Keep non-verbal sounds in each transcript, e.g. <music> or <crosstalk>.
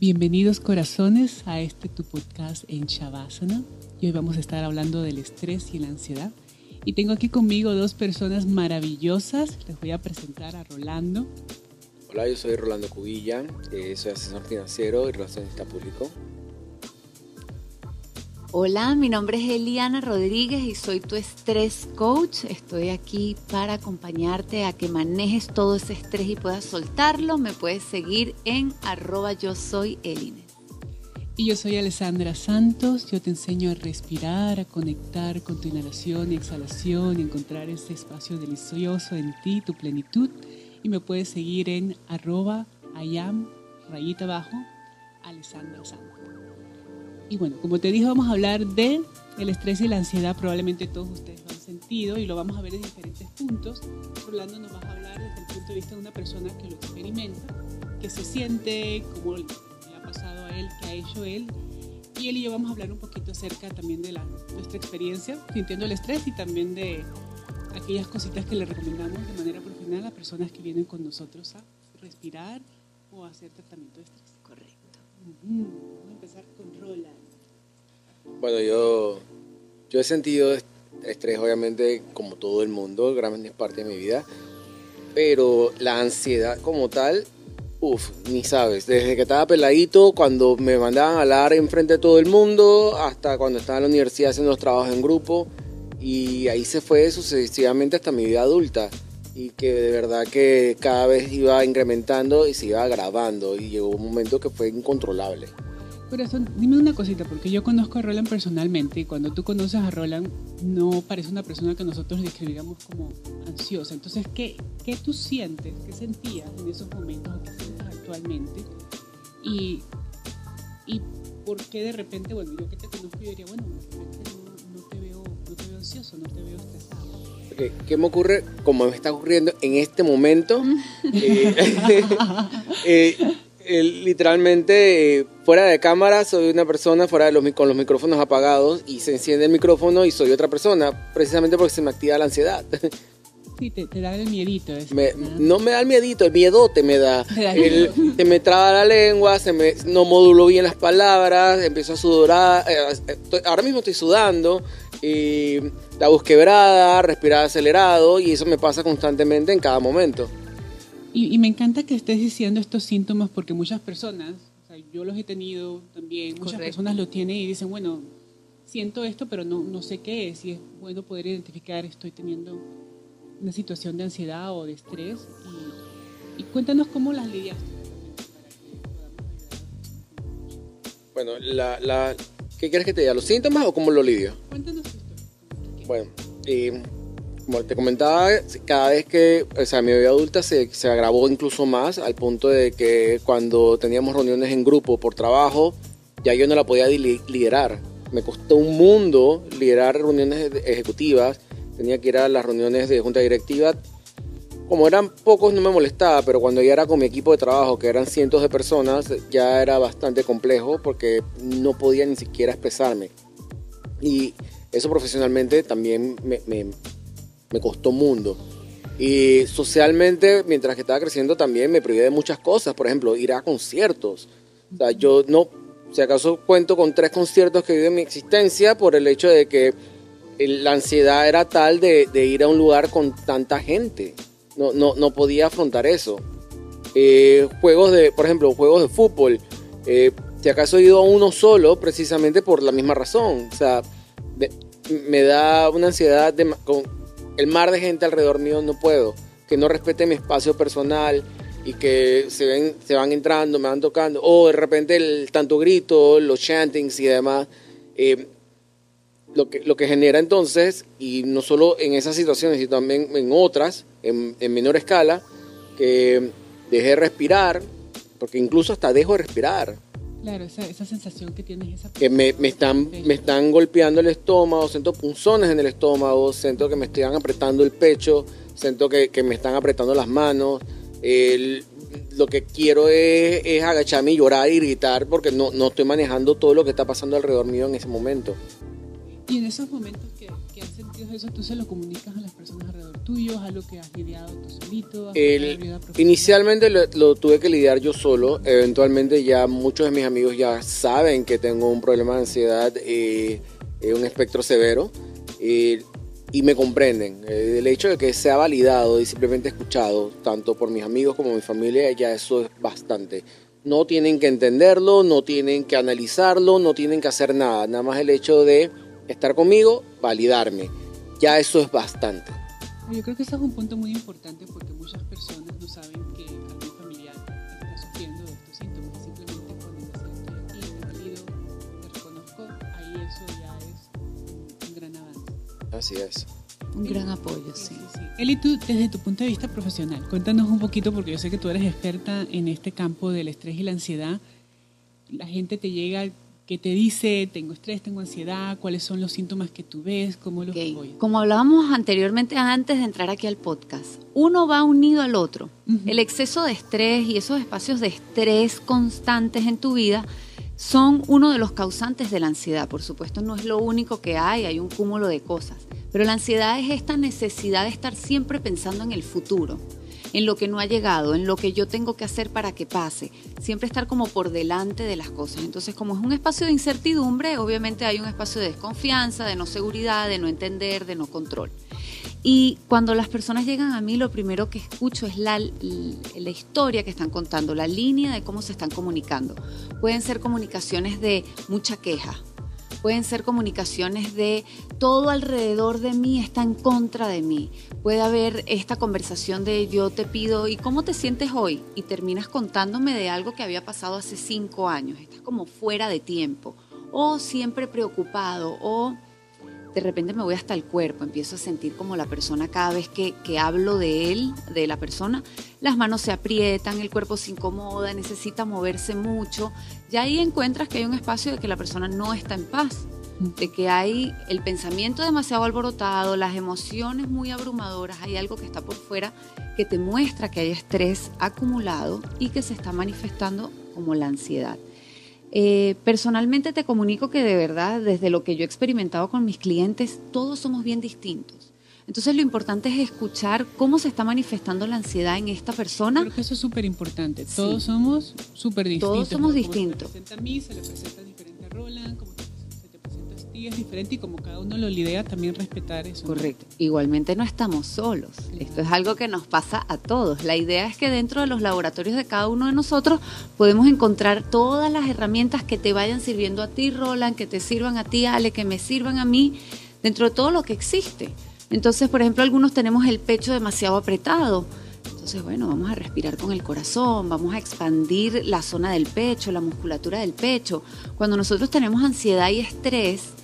Bienvenidos corazones a este tu podcast en Shavasana. Y hoy vamos a estar hablando del estrés y la ansiedad. Y tengo aquí conmigo dos personas maravillosas. Les voy a presentar a Rolando. Hola, yo soy Rolando Cubilla, eh, soy asesor financiero y relacionista público. Hola, mi nombre es Eliana Rodríguez y soy tu estrés coach. Estoy aquí para acompañarte a que manejes todo ese estrés y puedas soltarlo. Me puedes seguir en arroba yo soy Eline. Y yo soy Alessandra Santos. Yo te enseño a respirar, a conectar con tu inhalación y exhalación, encontrar ese espacio delicioso en ti, tu plenitud. Y me puedes seguir en arroba rayita abajo, Alessandra Santos. Y bueno, como te dije, vamos a hablar de el estrés y la ansiedad. Probablemente todos ustedes lo han sentido y lo vamos a ver en diferentes puntos. Rolando nos va a hablar desde el punto de vista de una persona que lo experimenta, que se siente, cómo le ha pasado a él, qué ha hecho él. Y él y yo vamos a hablar un poquito acerca también de la, nuestra experiencia sintiendo el estrés y también de aquellas cositas que le recomendamos de manera profesional a personas que vienen con nosotros a respirar o a hacer tratamiento de estrés. Correcto. Con Roland. Bueno, yo, yo he sentido estrés, obviamente, como todo el mundo, gran parte de mi vida, pero la ansiedad como tal, uff, ni sabes. Desde que estaba peladito, cuando me mandaban a hablar enfrente de todo el mundo, hasta cuando estaba en la universidad haciendo los trabajos en grupo, y ahí se fue sucesivamente hasta mi vida adulta y que de verdad que cada vez iba incrementando y se iba agravando y llegó un momento que fue incontrolable. Corazón, dime una cosita, porque yo conozco a Roland personalmente y cuando tú conoces a Roland no parece una persona que nosotros describiríamos como ansiosa. Entonces, ¿qué, qué tú sientes, qué sentías en esos momentos o qué sientes actualmente? Y, y por qué de repente, bueno, yo que te conozco, yo diría, bueno, de repente no, no te, veo, no te veo ansioso, no te veo estresado. ¿Qué me ocurre? Como me está ocurriendo en este momento, <laughs> eh, <laughs> eh, literalmente eh, fuera de cámara soy una persona fuera de los, con los micrófonos apagados y se enciende el micrófono y soy otra persona, precisamente porque se me activa la ansiedad. <laughs> Sí, te, da el miedito. ¿no? me da el miedito, el miedote me da. <laughs> se me traba la lengua, se me, no modulo bien las palabras, empiezo a sudar. Eh, ahora mismo estoy sudando, y la voz quebrada, respirar acelerado y eso me pasa constantemente en cada momento. Y, me encanta que estés diciendo estos síntomas porque muchas personas, o sea, yo los he tenido también, muchas personas lo tienen y dicen, bueno, siento esto, pero no, no sé qué es. Y es bueno poder identificar, estoy teniendo una situación de ansiedad o de estrés. Y, cuéntanos cómo las lidias. Bueno, la, la, ¿qué quieres que te diga? ¿Los síntomas o cómo lo lidio? Cuéntanos esto. Bueno, eh, como te comentaba, cada vez que, o sea, mi vida adulta se, se, agravó incluso más al punto de que cuando teníamos reuniones en grupo por trabajo, ya yo no la podía liderar. Me costó un mundo liderar reuniones ejecutivas, tenía que ir a las reuniones de junta directiva. Como eran pocos no me molestaba, pero cuando ya era con mi equipo de trabajo, que eran cientos de personas, ya era bastante complejo porque no podía ni siquiera expresarme. Y eso profesionalmente también me, me me costó mundo. Y socialmente, mientras que estaba creciendo, también me privé de muchas cosas. Por ejemplo, ir a conciertos. O sea, yo no, si acaso cuento con tres conciertos que viví en mi existencia por el hecho de que la ansiedad era tal de, ir a un lugar con tanta gente. No, no, no podía afrontar eso. Eh, juegos de, por ejemplo, juegos de fútbol. Eh, si acaso he ido a uno solo, precisamente por la misma razón. O sea, me, da una ansiedad el mar de gente alrededor mío no puedo, que no respete mi espacio personal y que se, ven, se van entrando, me van tocando, o de repente el tanto grito, los chantings y demás, eh, lo, que, lo que genera entonces, y no solo en esas situaciones, sino también en otras, en, menor escala, que dejé de respirar, porque incluso hasta dejo de respirar. Claro, esa, esa sensación que tienes. Esa que me, me, están, me están golpeando el estómago, siento punzones en el estómago, siento que me están apretando el pecho, siento que, que me están apretando las manos. lo que quiero es, es, agacharme y llorar y gritar porque no, no estoy manejando todo lo que está pasando alrededor mío en ese momento. Y en esos momentos que, que has sentido eso, ¿tú se lo comunicas a las personas alrededor tuyo? ¿Es algo que has lidiado tú solito? inicialmente lo, tuve que lidiar yo solo. Eventualmente ya muchos de mis amigos ya saben que tengo un problema de ansiedad, y un espectro severo. y me comprenden. El hecho de que sea validado y simplemente escuchado, tanto por mis amigos como mi familia, ya eso es bastante. No tienen que entenderlo, no tienen que analizarlo, no tienen que hacer nada. Nada más el hecho de estar conmigo, validarme. Ya eso es bastante. Yo creo que ese es un punto muy importante porque muchas personas no saben que algún familiar está sufriendo de estos síntomas. Simplemente cuando me siento aquí, me valido, me reconozco, ahí eso ya es un gran avance. Así es. Un gran apoyo, sí. sí, Eli, tú, desde tu punto de vista profesional, cuéntanos un poquito, porque yo sé que tú eres experta en este campo del estrés y la ansiedad. La gente te llega ¿Qué te dice? Tengo estrés, tengo ansiedad, cuáles son los síntomas que tú ves, cómo los okay. Como hablábamos anteriormente antes de entrar aquí al podcast, uno va unido al otro. El exceso de estrés y esos espacios de estrés constantes en tu vida son uno de los causantes de la ansiedad. Por supuesto, no es lo único que hay, hay un cúmulo de cosas. Pero la ansiedad es esta necesidad de estar siempre pensando en el futuro en lo que no ha llegado, en lo que yo tengo que hacer para que pase. Siempre estar como por delante de las cosas. Entonces, como es un espacio de incertidumbre, obviamente hay un espacio de desconfianza, de no seguridad, de no entender, de no control. Y cuando las personas llegan a mí, lo primero que escucho es la, la, historia que están contando, la línea de cómo se están comunicando. Pueden ser comunicaciones de mucha queja, pueden ser comunicaciones de todo alrededor de mí está en contra de mí. Puede haber esta conversación de yo te pido, ¿y cómo te sientes hoy? Y terminas contándome de algo que había pasado hace cinco años. Estás como fuera de tiempo. O siempre preocupado. O de repente me voy hasta el cuerpo, empiezo a sentir como la persona cada vez que, que, hablo de él, de la persona, las manos se aprietan, el cuerpo se incomoda, necesita moverse mucho. Y ahí encuentras que hay un espacio de que la persona no está en paz, de que hay el pensamiento demasiado alborotado, las emociones muy abrumadoras, hay algo que está por fuera que te muestra que hay estrés acumulado y que se está manifestando como la ansiedad. Eh, personalmente te comunico que de verdad, desde lo que yo he experimentado con mis clientes, todos somos bien distintos. Entonces lo importante es escuchar cómo se está manifestando la ansiedad en esta persona. Creo que eso es súper importante. Todos somos súper distintos. Todos somos distintos. Se presenta a mí, se le presenta diferente a Roland, ti es diferente y como cada uno lo lidera, también respetar eso. Correcto. Igualmente no estamos solos. Esto es algo que nos pasa a todos. La idea es que dentro de los laboratorios de cada uno de nosotros podemos encontrar todas las herramientas que te vayan sirviendo a ti, Roland, que te sirvan a ti, Ale, que me sirvan a mí, dentro de todo lo que existe. Entonces, por ejemplo, algunos tenemos el pecho demasiado apretado. Entonces, bueno, vamos a respirar con el corazón, vamos a expandir la zona del pecho, la musculatura del pecho. Cuando nosotros tenemos ansiedad y estrés,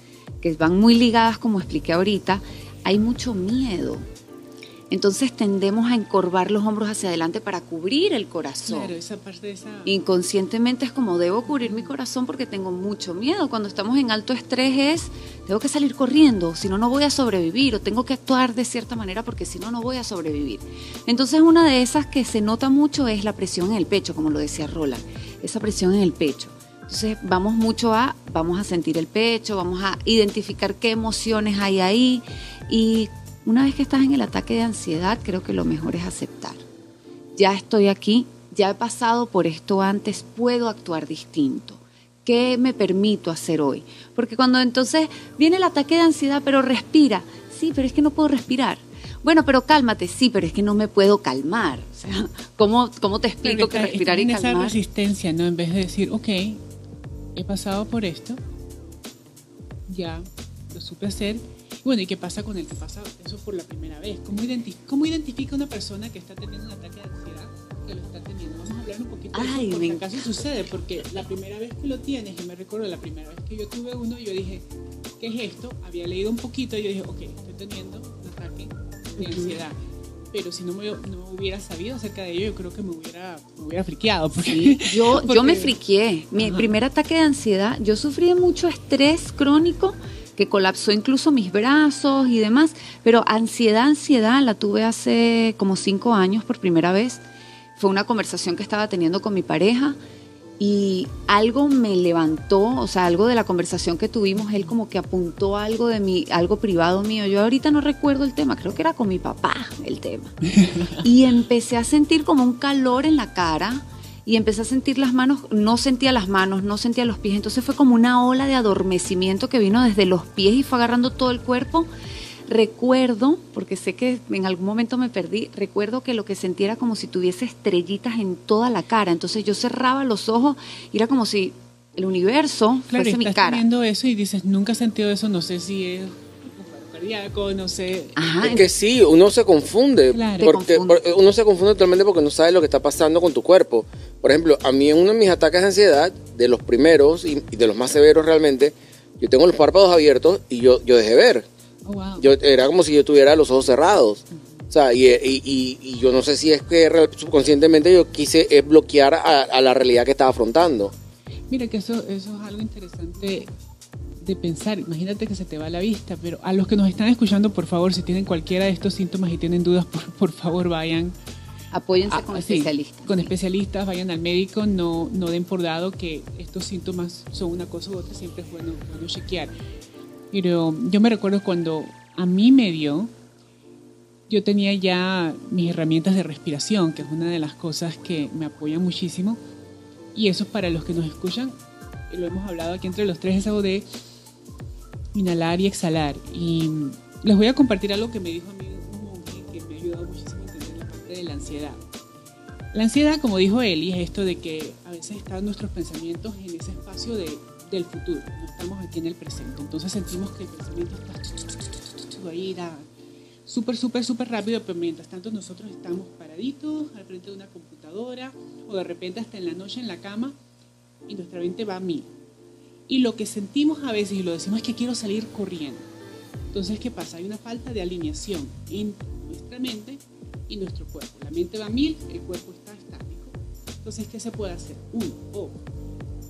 que van muy ligadas, como expliqué ahorita, hay mucho miedo, entonces tendemos a encorvar los hombros hacia adelante para cubrir el corazón. Claro, esa parte de esa... Inconscientemente es como debo cubrir mi corazón porque tengo mucho miedo. Cuando estamos en alto estrés es, tengo que salir corriendo, si no, no voy a sobrevivir, o tengo que actuar de cierta manera porque si no, no voy a sobrevivir. Entonces una de esas que se nota mucho es la presión en el pecho, como lo decía Roland, esa presión en el pecho. Entonces vamos mucho a, vamos a sentir el pecho, vamos a identificar qué emociones hay ahí y una vez que estás en el ataque de ansiedad, creo que lo mejor es aceptar. Ya estoy aquí, ya he pasado por esto antes, puedo actuar distinto. ¿Qué me permito hacer hoy? Porque cuando entonces viene el ataque de ansiedad, pero respira. Sí, pero es que no puedo respirar. Bueno, pero cálmate, sí, pero es que no me puedo calmar. O sea, <laughs> ¿cómo, cómo te explico que, respirar y calmar? esa resistencia, ¿no? En vez de decir, ok, he pasado por esto, ya lo supe hacer, bueno, ¿y qué pasa con el que pasa eso por la primera vez? ¿Cómo, ¿Cómo identifica una persona que está teniendo un ataque de ansiedad que lo está teniendo? Vamos a hablar un poquito de eso, porque acaso sucede, porque la primera vez que lo tienes, y me recuerdo la primera vez que yo tuve uno, yo dije, ¿qué es esto? Había leído un poquito y yo dije, ok, estoy teniendo un ataque de ansiedad. Pero si no me, no hubiera sabido acerca de ello, yo creo que me hubiera, me hubiera friqueado. sí, yo, <laughs> yo me friqué. Mi primer ataque de ansiedad, yo sufrí de mucho estrés crónico que colapsó incluso mis brazos y demás, pero ansiedad, ansiedad la tuve hace como cinco años por primera vez. Fue una conversación que estaba teniendo con mi pareja y algo me levantó, o sea, algo de la conversación que tuvimos, él como que apuntó algo de mí, algo privado mío. Yo ahorita no recuerdo el tema, creo que era con mi papá el tema. <laughs> Y empecé a sentir como un calor en la cara y empecé a sentir las manos, no sentía las manos, no sentía los pies, entonces fue como una ola de adormecimiento que vino desde los pies y fue agarrando todo el cuerpo Recuerdo, porque sé que en algún momento me perdí, recuerdo que lo que sentía era como si tuviese estrellitas en toda la cara. Entonces yo cerraba los ojos y era como si el universo fuese mi cara. viendo eso y dices, nunca he sentido eso, no sé si es cardíaco, no sé. es que sí, uno se confunde, porque uno se confunde totalmente porque no sabe lo que está pasando con tu cuerpo. Por ejemplo, a mí en uno de mis ataques de ansiedad, de los primeros y, de los más severos realmente, yo tengo los párpados abiertos y yo, yo dejé ver. Oh, yo, era como si yo tuviera los ojos cerrados. O sea, y, y, yo no sé si es que subconscientemente yo quise eh, bloquear a, la realidad que estaba afrontando. Mira que eso, eso es algo interesante de pensar. Imagínate que se te va la vista, pero a los que nos están escuchando, por favor, si tienen cualquiera de estos síntomas y tienen dudas, <laughs> por, favor vayan. Apóyense con especialistas. con especialistas, vayan al médico, no, no den por dado que estos síntomas son una cosa u otra, siempre es bueno, bueno chequear. Pero yo me recuerdo cuando a mí me dio, yo tenía ya mis herramientas de respiración, que es una de las cosas que me apoyan muchísimo. Y eso para los que nos escuchan, lo hemos hablado aquí entre los tres, es algo de inhalar y exhalar. Y les voy a compartir algo que me dijo a mí un monje que me ha ayudado muchísimo a entender la parte de la ansiedad. La ansiedad, como dijo Eli, es esto de que a veces están nuestros pensamientos en ese espacio de del futuro, no estamos aquí en el presente. Entonces sentimos que el pensamiento está va a ir súper, súper, súper rápido, pero mientras tanto nosotros estamos paraditos al frente de una computadora o de repente hasta en la noche en la cama y nuestra mente va a mil. Y lo que sentimos a veces y lo decimos es que quiero salir corriendo. Entonces, ¿qué pasa? Hay una falta de alineación entre nuestra mente y nuestro cuerpo. La mente va a mil, el cuerpo está estático. Entonces, ¿qué se puede hacer? Uno, o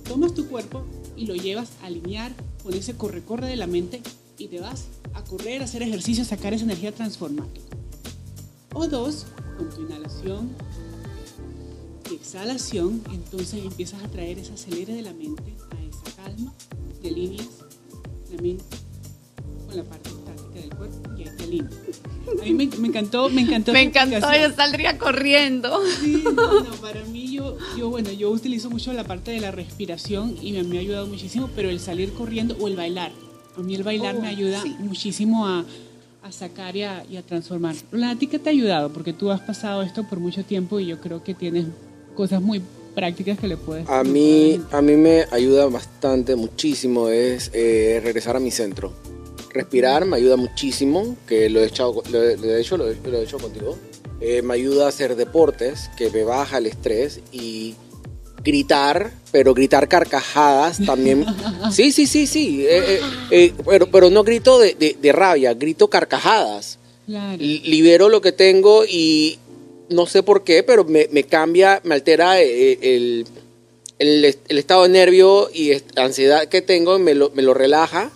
tomas tu cuerpo y lo llevas a alinear con ese corre-corre de la mente y te vas a correr, a hacer ejercicio, a sacar esa energía transformada. O dos, con tu inhalación y exhalación, entonces empiezas a traer ese acelere de la mente a esa calma, te alineas la mente con la parte estática del cuerpo y ahí te alineas. A mí me, encantó, me encantó. Me encantó, yo saldría corriendo. Sí, no, para mí yo, bueno, yo utilizo mucho la parte de la respiración y me, me, ha ayudado muchísimo, pero el salir corriendo o el bailar. A mí el bailar me oh, ayuda muchísimo a, a sacar y a, y a, transformar. ¿La ti qué te ha ayudado? Porque tú has pasado esto por mucho tiempo y yo creo que tienes cosas muy prácticas que le puedes... A mí, a mí me ayuda bastante, muchísimo, es eh, regresar a mi centro respirar me ayuda muchísimo, que lo he, hecho, lo, he hecho, lo he, hecho contigo. Eh, me ayuda a hacer deportes, que me baja el estrés y gritar, pero gritar carcajadas también. <laughs> Sí, sí, sí, sí. Eh, eh, pero, pero no grito de, de, rabia, grito carcajadas. Libero lo que tengo y no sé por qué, pero me, me cambia, me altera el, el, el, estado de nervio y ansiedad que tengo, me lo, me lo relaja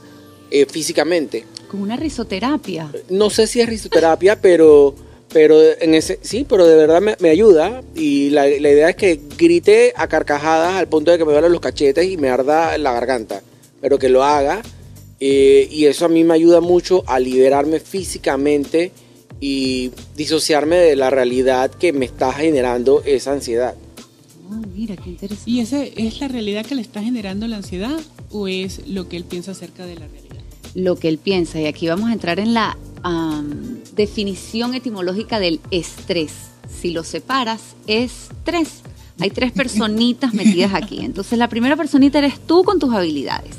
eh, físicamente. Como una risoterapia. No sé si es risoterapia, pero, pero en ese, sí, pero de verdad me, ayuda. Y la, idea es que grite a carcajadas al punto de que me duelen los cachetes y me arda la garganta. Pero que lo haga. Eh, y eso a mí me ayuda mucho a liberarme físicamente y disociarme de la realidad que me está generando esa ansiedad. Oh, mira, qué interesante. ¿Y esa es la realidad que le está generando la ansiedad o es lo que él piensa acerca de la realidad? lo que él piensa. Y aquí vamos a entrar en la definición etimológica del estrés. Si lo separas, es tres. Hay tres personitas metidas aquí. Entonces, la primera personita eres tú con tus habilidades.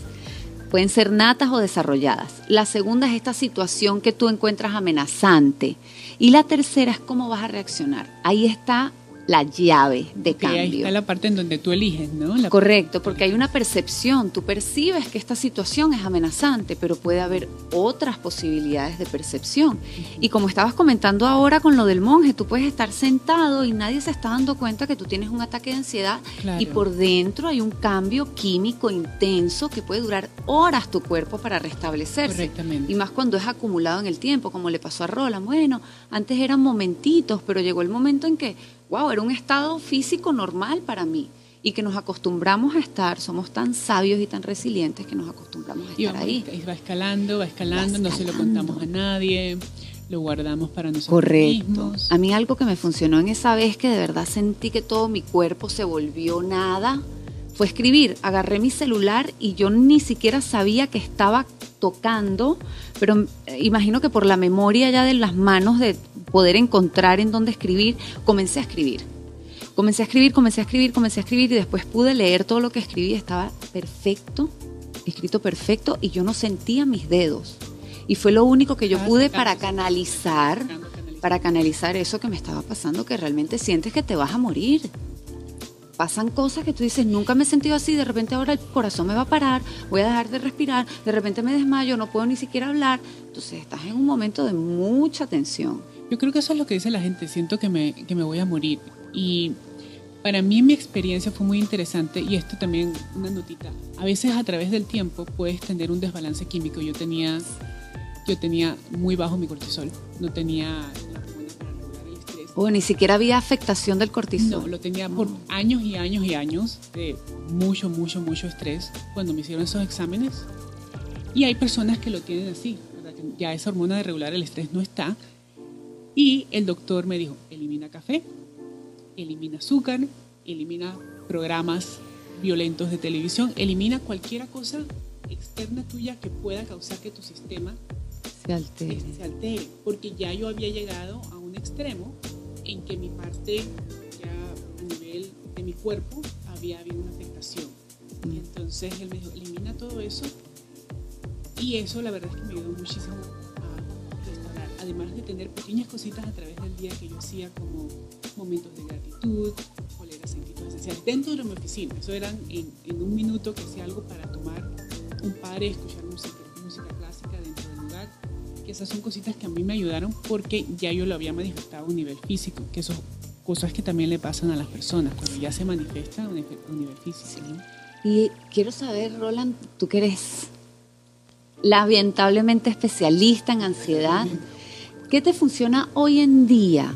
Pueden ser natas o desarrolladas. La segunda es esta situación que tú encuentras amenazante. Y la tercera es cómo vas a reaccionar. Ahí está la llave de cambio. Ahí está la parte en donde tú eliges, ¿no? Correcto, porque hay una percepción. Tú percibes que esta situación es amenazante, pero puede haber otras posibilidades de percepción. Y como estabas comentando ahora con lo del monje, tú puedes estar sentado y nadie se está dando cuenta que tú tienes un ataque de ansiedad y por dentro hay un cambio químico intenso que puede durar horas tu cuerpo para restablecerse. Y más cuando es acumulado en el tiempo, como le pasó a Roland. Bueno, antes eran momentitos, pero llegó el momento en que wow, era un estado físico normal para mí. y que nos acostumbramos a estar, somos tan sabios y tan resilientes que nos acostumbramos a estar ahí. Y va escalando, va escalando, no se lo contamos a nadie, lo guardamos para nosotros Correcto. A mí algo que me funcionó en esa vez que de verdad sentí que todo mi cuerpo se volvió nada, fue escribir. Agarré mi celular y yo ni siquiera sabía que estaba tocando, pero eh, imagino que por la memoria ya de las manos de poder encontrar en dónde escribir, comencé a escribir Comencé a escribir, comencé a escribir, comencé a escribir y después pude leer todo lo que escribí. Estaba perfecto, escrito perfecto y yo no sentía mis dedos. Y fue lo único que yo pude para canalizar, para canalizar eso que me estaba pasando, que realmente sientes que te vas a morir. Pasan cosas que tú dices, nunca me he sentido así, de repente ahora el corazón me va a parar, voy a dejar de respirar, de repente me desmayo, no puedo ni siquiera hablar. Entonces estás en un momento de mucha tensión. Yo creo que eso es lo que dice la gente, siento que me, que me voy a morir. Y para mí mi experiencia fue muy interesante y esto también una notita. A veces a través del tiempo puedes tener un desbalance químico. Yo tenía, yo tenía muy bajo mi cortisol, no tenía O ni siquiera había afectación del cortisol. No, lo tenía por años y años y años de mucho, mucho, mucho estrés cuando me hicieron esos exámenes. Y hay personas que lo tienen así, ya esa hormona de regular el estrés no está. Y el doctor me dijo, elimina café, elimina azúcar, elimina programas violentos de televisión, elimina cualquier cosa externa tuya que pueda causar que tu sistema se altere. se altere. Porque ya yo había llegado a un extremo en que mi parte, ya a nivel de mi cuerpo, había habido una afectación. Y mm. entonces él me dijo, elimina todo eso. Y eso la verdad es que me ayudó muchísimo a restaurar. Además de tener pequeñas cositas a través del día que yo hacía como momentos de gratitud, oler aceititos esenciales dentro de mi oficina. Eso eran en, un minuto que hacía algo para tomar un par, escuchar música Que esas son cositas que a mí me ayudaron porque ya yo lo había manifestado a un nivel físico, que son cosas que también le pasan a las personas cuando ya se manifiesta a un nivel físico. Y quiero saber, Roland, tú que eres lamentablemente especialista en ansiedad, ¿qué te funciona hoy en día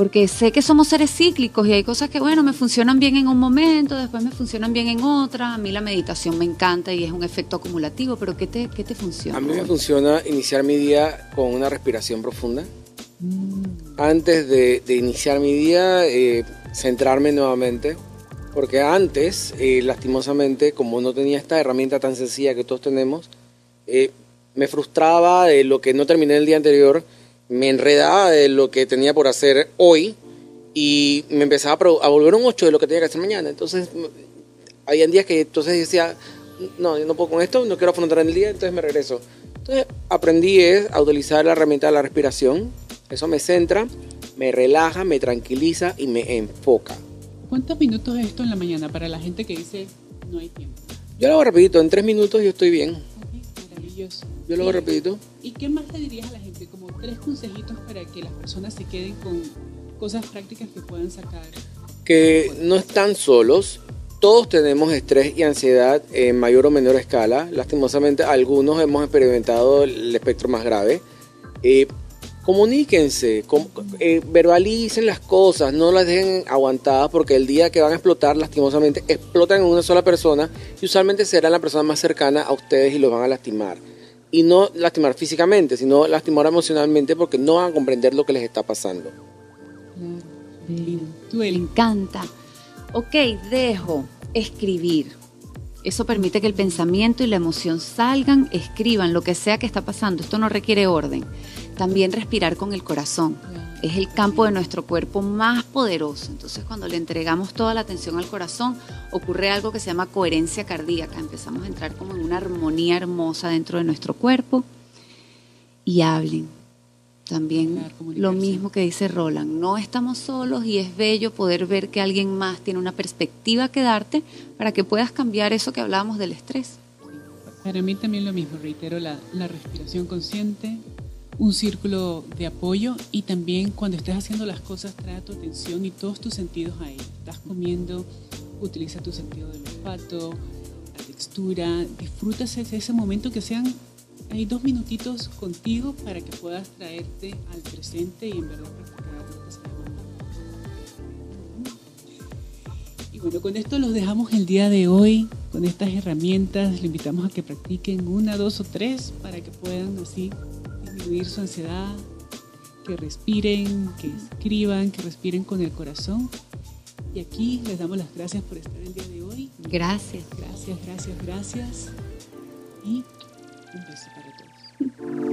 porque sé que somos seres cíclicos y hay cosas que, bueno, me funcionan bien en un momento, después me funcionan bien en otra. A mí la meditación me encanta y es un efecto acumulativo, pero ¿qué te, qué te funciona? A mí me funciona iniciar mi día con una respiración profunda. Mm. Antes de, iniciar mi día, eh, centrarme nuevamente. Porque antes, eh, lastimosamente, como no tenía esta herramienta tan sencilla que todos tenemos, eh, me frustraba de lo que no terminé el día anterior me enredaba de lo que tenía por hacer hoy y me empezaba a, volver un 8 de lo que tenía que hacer mañana. Entonces, había días que entonces decía, no, yo no puedo con esto, no quiero afrontar el día, entonces me regreso. Entonces, aprendí a utilizar la herramienta de la respiración. Eso me centra, me relaja, me tranquiliza y me enfoca. ¿Cuántos minutos es esto en la mañana para la gente que dice no hay tiempo? Yo lo hago rapidito, en tres minutos yo estoy bien. maravilloso. Yo lo hago rapidito. ¿Y qué más le dirías a la gente? Como tres consejitos para que las personas se queden con cosas prácticas que puedan sacar. Que no están solos. Todos tenemos estrés y ansiedad en mayor o menor escala. Lastimosamente, algunos hemos experimentado el espectro más grave. Eh, comuníquense, eh, verbalicen las cosas, no las dejen aguantadas porque el día que van a explotar, lastimosamente, explotan en una sola persona y usualmente será la persona más cercana a ustedes y los van a lastimar y no lastimar físicamente, sino lastimar emocionalmente porque no van a comprender lo que les está pasando. Me encanta. Ok, dejo escribir. Eso permite que el pensamiento y la emoción salgan, escriban lo que sea que está pasando. Esto no requiere orden. También respirar con el corazón es el campo de nuestro cuerpo más poderoso. Entonces cuando le entregamos toda la atención al corazón, ocurre algo que se llama coherencia cardíaca. Empezamos a entrar como en una armonía hermosa dentro de nuestro cuerpo. Y hablen. También lo mismo que dice Roland, no estamos solos y es bello poder ver que alguien más tiene una perspectiva que darte para que puedas cambiar eso que hablábamos del estrés. Para mí también lo mismo, reitero, la, la respiración consciente, un círculo de apoyo y también cuando estés haciendo las cosas trae tu atención y todos tus sentidos ahí. Estás comiendo, utiliza tu sentido del olfato, la textura, disfrutas ese, ese momento que sean hay dos minutitos contigo para que puedas traerte al presente y en verdad practicar lo que se Y bueno, con esto los dejamos el día de hoy, con estas herramientas. Le invitamos a que practiquen una, dos o tres para que puedan así su ansiedad, que respiren, que escriban, que respiren con el corazón. Y aquí les damos las gracias por estar el día de hoy. Gracias. Gracias, gracias, gracias. Y un beso para todos.